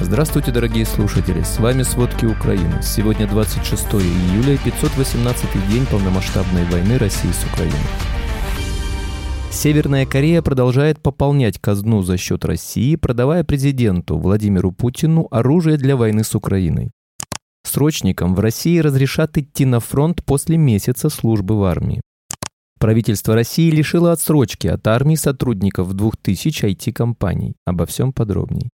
Здравствуйте, дорогие слушатели! С вами «Сводки Украины». Сегодня 26 июля, 518 день полномасштабной войны России с Украиной. Северная Корея продолжает пополнять казну за счет России, продавая президенту Владимиру Путину оружие для войны с Украиной. Срочникам в России разрешат идти на фронт после месяца службы в армии. Правительство России лишило отсрочки от армии сотрудников 2000 IT-компаний. Обо всем подробней.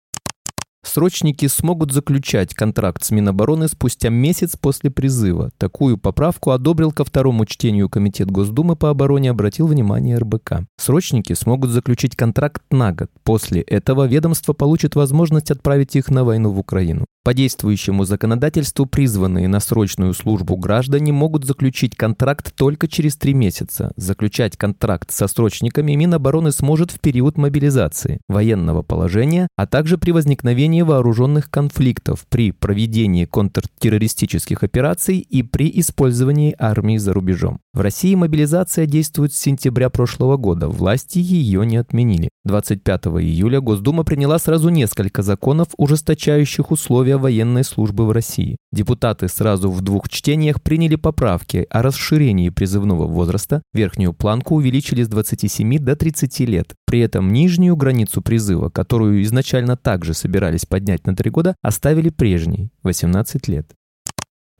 Срочники смогут заключать контракт с Минобороны спустя месяц после призыва. Такую поправку одобрил ко второму чтению Комитет Госдумы по обороне, обратил внимание РБК. Срочники смогут заключить контракт на год. После этого ведомство получит возможность отправить их на войну в Украину. По действующему законодательству призванные на срочную службу граждане могут заключить контракт только через три месяца. Заключать контракт со срочниками Минобороны сможет в период мобилизации, военного положения, а также при возникновении вооруженных конфликтов, при проведении контртеррористических операций и при использовании армии за рубежом. В России мобилизация действует с сентября прошлого года, власти ее не отменили. 25 июля Госдума приняла сразу несколько законов, ужесточающих условия военной службы в России. Депутаты сразу в двух чтениях приняли поправки о расширении призывного возраста, верхнюю планку увеличили с 27 до 30 лет. При этом нижнюю границу призыва, которую изначально также собирались поднять на 3 года, оставили прежней – 18 лет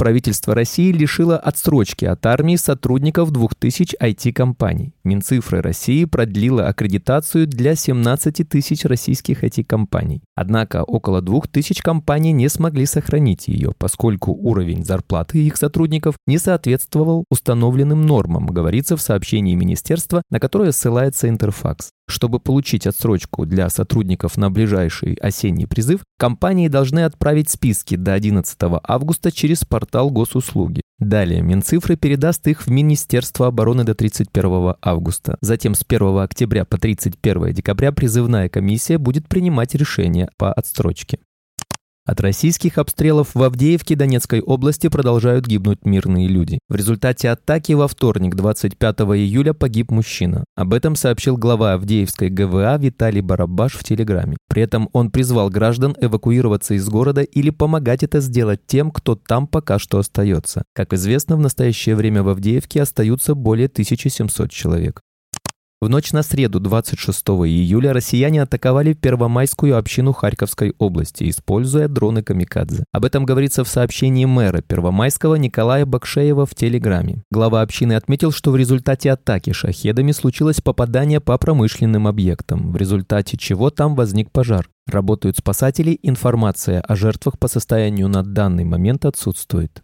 правительство России лишило отсрочки от армии сотрудников 2000 IT-компаний. Минцифры России продлила аккредитацию для 17 тысяч российских IT-компаний. Однако около 2000 компаний не смогли сохранить ее, поскольку уровень зарплаты их сотрудников не соответствовал установленным нормам, говорится в сообщении министерства, на которое ссылается Интерфакс. Чтобы получить отсрочку для сотрудников на ближайший осенний призыв, компании должны отправить списки до 11 августа через портал госуслуги. Далее Минцифры передаст их в Министерство обороны до 31 августа. Затем с 1 октября по 31 декабря призывная комиссия будет принимать решение по отсрочке. От российских обстрелов в Авдеевке Донецкой области продолжают гибнуть мирные люди. В результате атаки во вторник, 25 июля, погиб мужчина. Об этом сообщил глава Авдеевской ГВА Виталий Барабаш в Телеграме. При этом он призвал граждан эвакуироваться из города или помогать это сделать тем, кто там пока что остается. Как известно, в настоящее время в Авдеевке остаются более 1700 человек. В ночь на среду 26 июля россияне атаковали Первомайскую общину Харьковской области, используя дроны «Камикадзе». Об этом говорится в сообщении мэра Первомайского Николая Бакшеева в Телеграме. Глава общины отметил, что в результате атаки шахедами случилось попадание по промышленным объектам, в результате чего там возник пожар. Работают спасатели, информация о жертвах по состоянию на данный момент отсутствует.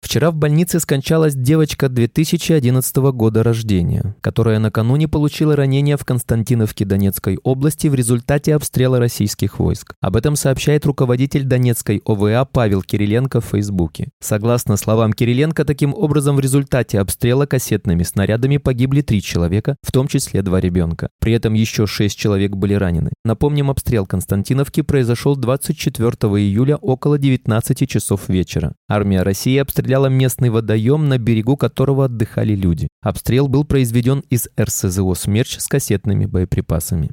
Вчера в больнице скончалась девочка 2011 года рождения, которая накануне получила ранение в Константиновке Донецкой области в результате обстрела российских войск. Об этом сообщает руководитель Донецкой ОВА Павел Кириленко в Фейсбуке. Согласно словам Кириленко, таким образом в результате обстрела кассетными снарядами погибли три человека, в том числе два ребенка. При этом еще шесть человек были ранены. Напомним, обстрел Константиновки произошел 24 июля около 19 часов вечера. Армия России обстреляла обстреляла местный водоем, на берегу которого отдыхали люди. Обстрел был произведен из РСЗО «Смерч» с кассетными боеприпасами.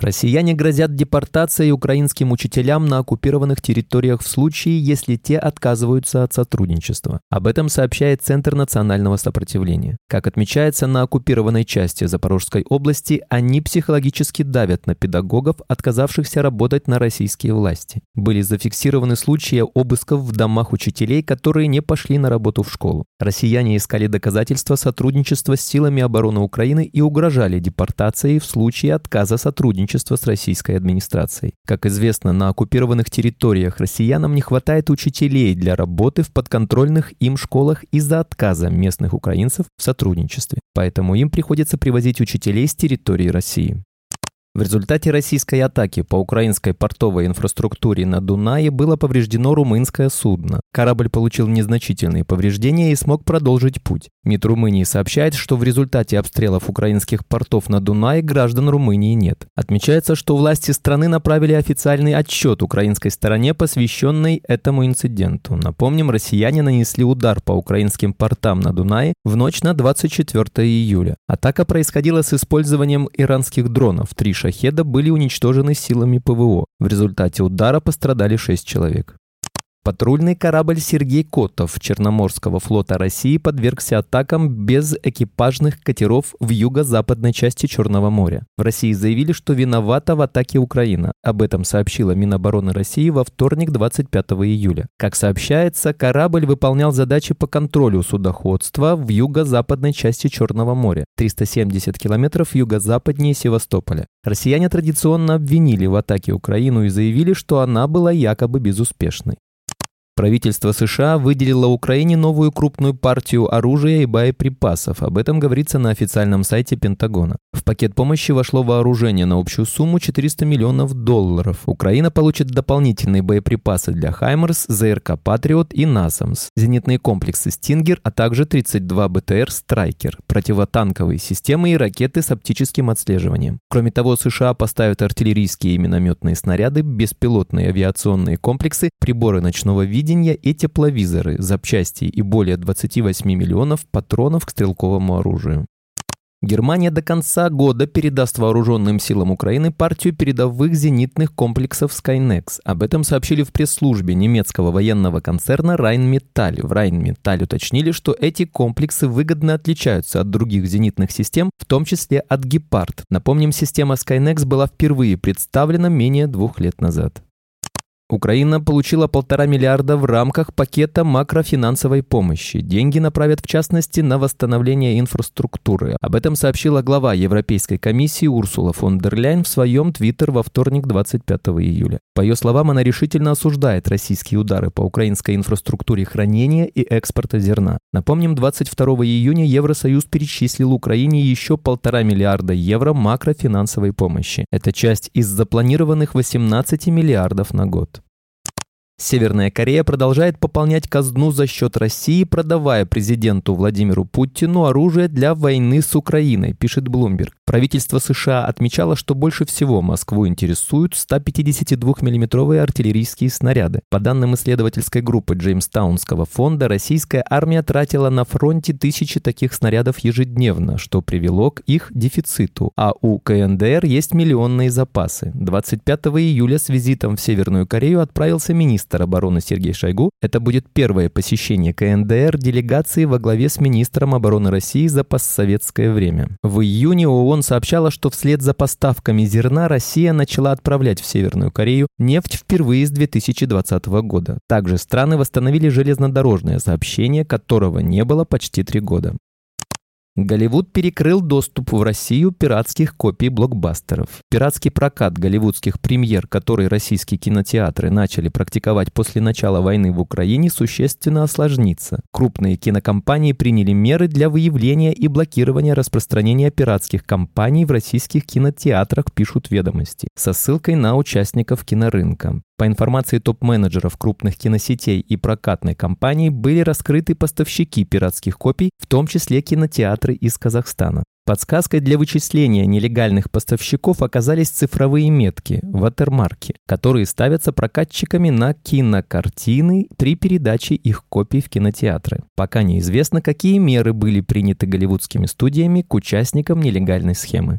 Россияне грозят депортацией украинским учителям на оккупированных территориях в случае, если те отказываются от сотрудничества. Об этом сообщает Центр национального сопротивления. Как отмечается на оккупированной части Запорожской области, они психологически давят на педагогов, отказавшихся работать на российские власти. Были зафиксированы случаи обысков в домах учителей, которые не пошли на работу в школу. Россияне искали доказательства сотрудничества с силами обороны Украины и угрожали депортацией в случае отказа сотрудничества сотрудничества с российской администрацией. Как известно, на оккупированных территориях россиянам не хватает учителей для работы в подконтрольных им школах из-за отказа местных украинцев в сотрудничестве. Поэтому им приходится привозить учителей с территории России. В результате российской атаки по украинской портовой инфраструктуре на Дунае было повреждено румынское судно. Корабль получил незначительные повреждения и смог продолжить путь. МИД Румынии сообщает, что в результате обстрелов украинских портов на Дунае граждан Румынии нет. Отмечается, что власти страны направили официальный отчет украинской стороне, посвященный этому инциденту. Напомним, россияне нанесли удар по украинским портам на Дунае в ночь на 24 июля. Атака происходила с использованием иранских дронов. Три шахеда были уничтожены силами ПВО. В результате удара пострадали шесть человек. Патрульный корабль «Сергей Котов» Черноморского флота России подвергся атакам без экипажных катеров в юго-западной части Черного моря. В России заявили, что виновата в атаке Украина. Об этом сообщила Минобороны России во вторник 25 июля. Как сообщается, корабль выполнял задачи по контролю судоходства в юго-западной части Черного моря, 370 километров юго-западнее Севастополя. Россияне традиционно обвинили в атаке Украину и заявили, что она была якобы безуспешной. Правительство США выделило Украине новую крупную партию оружия и боеприпасов. Об этом говорится на официальном сайте Пентагона. В пакет помощи вошло вооружение на общую сумму 400 миллионов долларов. Украина получит дополнительные боеприпасы для «Хаймерс», ЗРК «Патриот» и «Насамс», зенитные комплексы «Стингер», а также 32 БТР «Страйкер», противотанковые системы и ракеты с оптическим отслеживанием. Кроме того, США поставят артиллерийские и минометные снаряды, беспилотные авиационные комплексы, приборы ночного видения, телевидения и тепловизоры, запчасти и более 28 миллионов патронов к стрелковому оружию. Германия до конца года передаст вооруженным силам Украины партию передовых зенитных комплексов Skynex. Об этом сообщили в пресс-службе немецкого военного концерна Rheinmetall. В Rheinmetall уточнили, что эти комплексы выгодно отличаются от других зенитных систем, в том числе от Gepard. Напомним, система Skynex была впервые представлена менее двух лет назад. Украина получила полтора миллиарда в рамках пакета макрофинансовой помощи. Деньги направят в частности на восстановление инфраструктуры. Об этом сообщила глава Европейской комиссии Урсула фон дер Ляйн в своем твиттер во вторник 25 июля. По ее словам, она решительно осуждает российские удары по украинской инфраструктуре хранения и экспорта зерна. Напомним, 22 июня Евросоюз перечислил Украине еще полтора миллиарда евро макрофинансовой помощи. Это часть из запланированных 18 миллиардов на год. Северная Корея продолжает пополнять казну за счет России, продавая президенту Владимиру Путину оружие для войны с Украиной, пишет Блумберг. Правительство США отмечало, что больше всего Москву интересуют 152 миллиметровые артиллерийские снаряды. По данным исследовательской группы Джеймстаунского фонда, российская армия тратила на фронте тысячи таких снарядов ежедневно, что привело к их дефициту, а у КНДР есть миллионные запасы. 25 июля с визитом в Северную Корею отправился министр министр обороны Сергей Шойгу, это будет первое посещение КНДР делегации во главе с министром обороны России за постсоветское время. В июне ООН сообщала, что вслед за поставками зерна Россия начала отправлять в Северную Корею нефть впервые с 2020 года. Также страны восстановили железнодорожное сообщение, которого не было почти три года. Голливуд перекрыл доступ в Россию пиратских копий блокбастеров. Пиратский прокат голливудских премьер, который российские кинотеатры начали практиковать после начала войны в Украине, существенно осложнится. Крупные кинокомпании приняли меры для выявления и блокирования распространения пиратских компаний в российских кинотеатрах, пишут ведомости, со ссылкой на участников кинорынка. По информации топ-менеджеров крупных киносетей и прокатной компаний были раскрыты поставщики пиратских копий, в том числе кинотеатры из Казахстана. Подсказкой для вычисления нелегальных поставщиков оказались цифровые метки, ватермарки, которые ставятся прокатчиками на кинокартины при передаче их копий в кинотеатры. Пока неизвестно, какие меры были приняты голливудскими студиями к участникам нелегальной схемы.